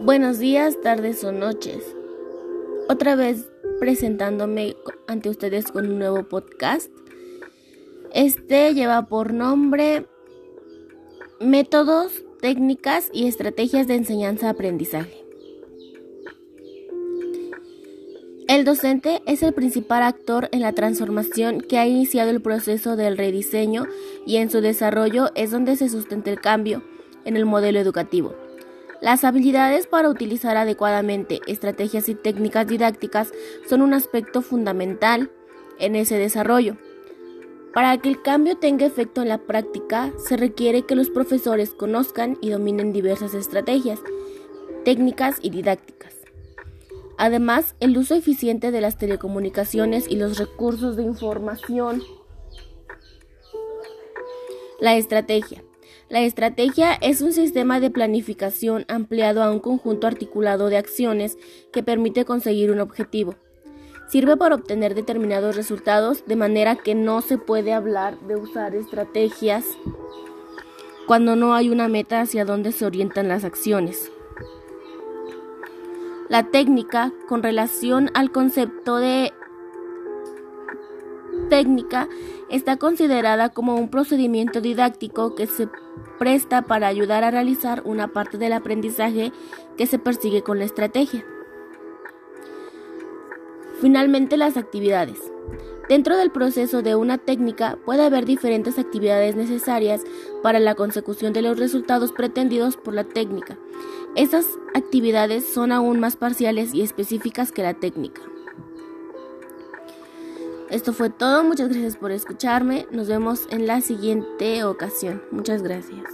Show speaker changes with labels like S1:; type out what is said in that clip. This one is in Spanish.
S1: Buenos días, tardes o noches. Otra vez presentándome ante ustedes con un nuevo podcast. Este lleva por nombre Métodos, técnicas y estrategias de enseñanza-aprendizaje. El docente es el principal actor en la transformación que ha iniciado el proceso del rediseño y en su desarrollo es donde se sustenta el cambio en el modelo educativo. Las habilidades para utilizar adecuadamente estrategias y técnicas didácticas son un aspecto fundamental en ese desarrollo. Para que el cambio tenga efecto en la práctica, se requiere que los profesores conozcan y dominen diversas estrategias, técnicas y didácticas. Además, el uso eficiente de las telecomunicaciones y los recursos de información. La estrategia. La estrategia es un sistema de planificación ampliado a un conjunto articulado de acciones que permite conseguir un objetivo. Sirve para obtener determinados resultados de manera que no se puede hablar de usar estrategias cuando no hay una meta hacia donde se orientan las acciones. La técnica con relación al concepto de técnica está considerada como un procedimiento didáctico que se presta para ayudar a realizar una parte del aprendizaje que se persigue con la estrategia. Finalmente, las actividades. Dentro del proceso de una técnica puede haber diferentes actividades necesarias para la consecución de los resultados pretendidos por la técnica. Estas actividades son aún más parciales y específicas que la técnica. Esto fue todo, muchas gracias por escucharme, nos vemos en la siguiente ocasión, muchas gracias.